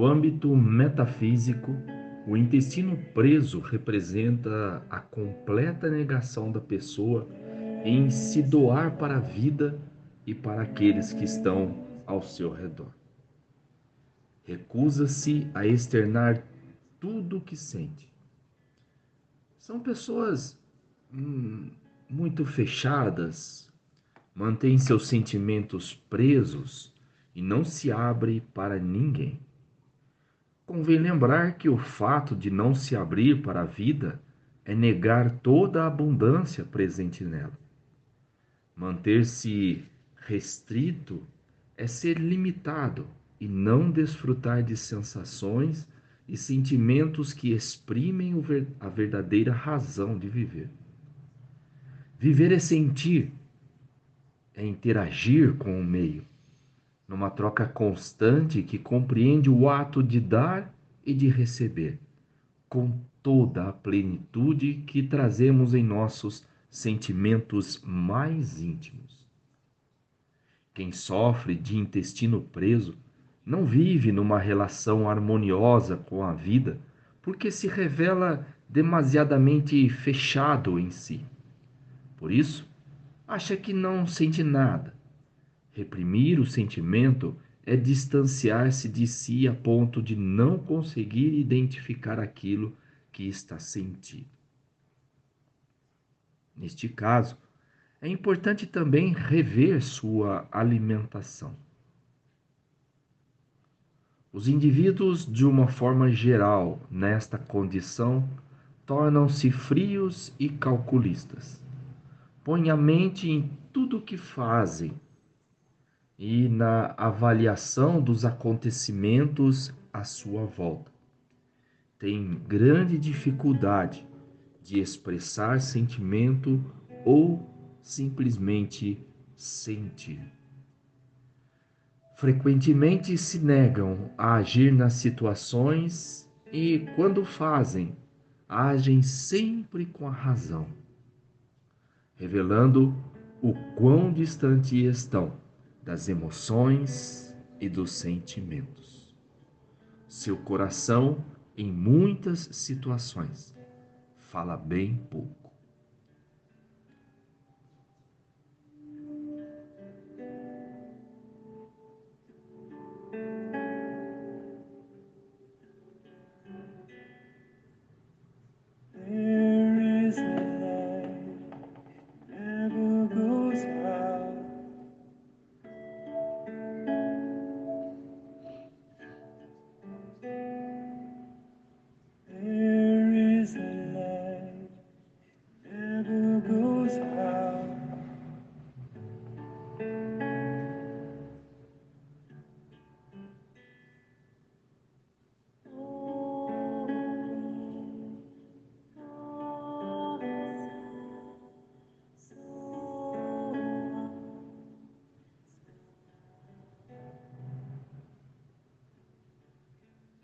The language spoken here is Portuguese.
No âmbito metafísico, o intestino preso representa a completa negação da pessoa em se doar para a vida e para aqueles que estão ao seu redor. Recusa-se a externar tudo o que sente. São pessoas hum, muito fechadas, mantêm seus sentimentos presos e não se abre para ninguém. Convém lembrar que o fato de não se abrir para a vida é negar toda a abundância presente nela. Manter-se restrito é ser limitado e não desfrutar de sensações e sentimentos que exprimem a verdadeira razão de viver. Viver é sentir, é interagir com o meio, numa troca constante que compreende o ato de dar e de receber, com toda a plenitude que trazemos em nossos sentimentos mais íntimos. Quem sofre de intestino preso não vive numa relação harmoniosa com a vida porque se revela demasiadamente fechado em si. Por isso, acha que não sente nada Reprimir o sentimento é distanciar-se de si a ponto de não conseguir identificar aquilo que está sentindo. Neste caso, é importante também rever sua alimentação. Os indivíduos, de uma forma geral, nesta condição, tornam-se frios e calculistas. Põem a mente em tudo o que fazem e na avaliação dos acontecimentos à sua volta. Tem grande dificuldade de expressar sentimento ou simplesmente sentir. Frequentemente se negam a agir nas situações e, quando fazem, agem sempre com a razão, revelando o quão distante estão das emoções e dos sentimentos. Seu coração, em muitas situações, fala bem pouco.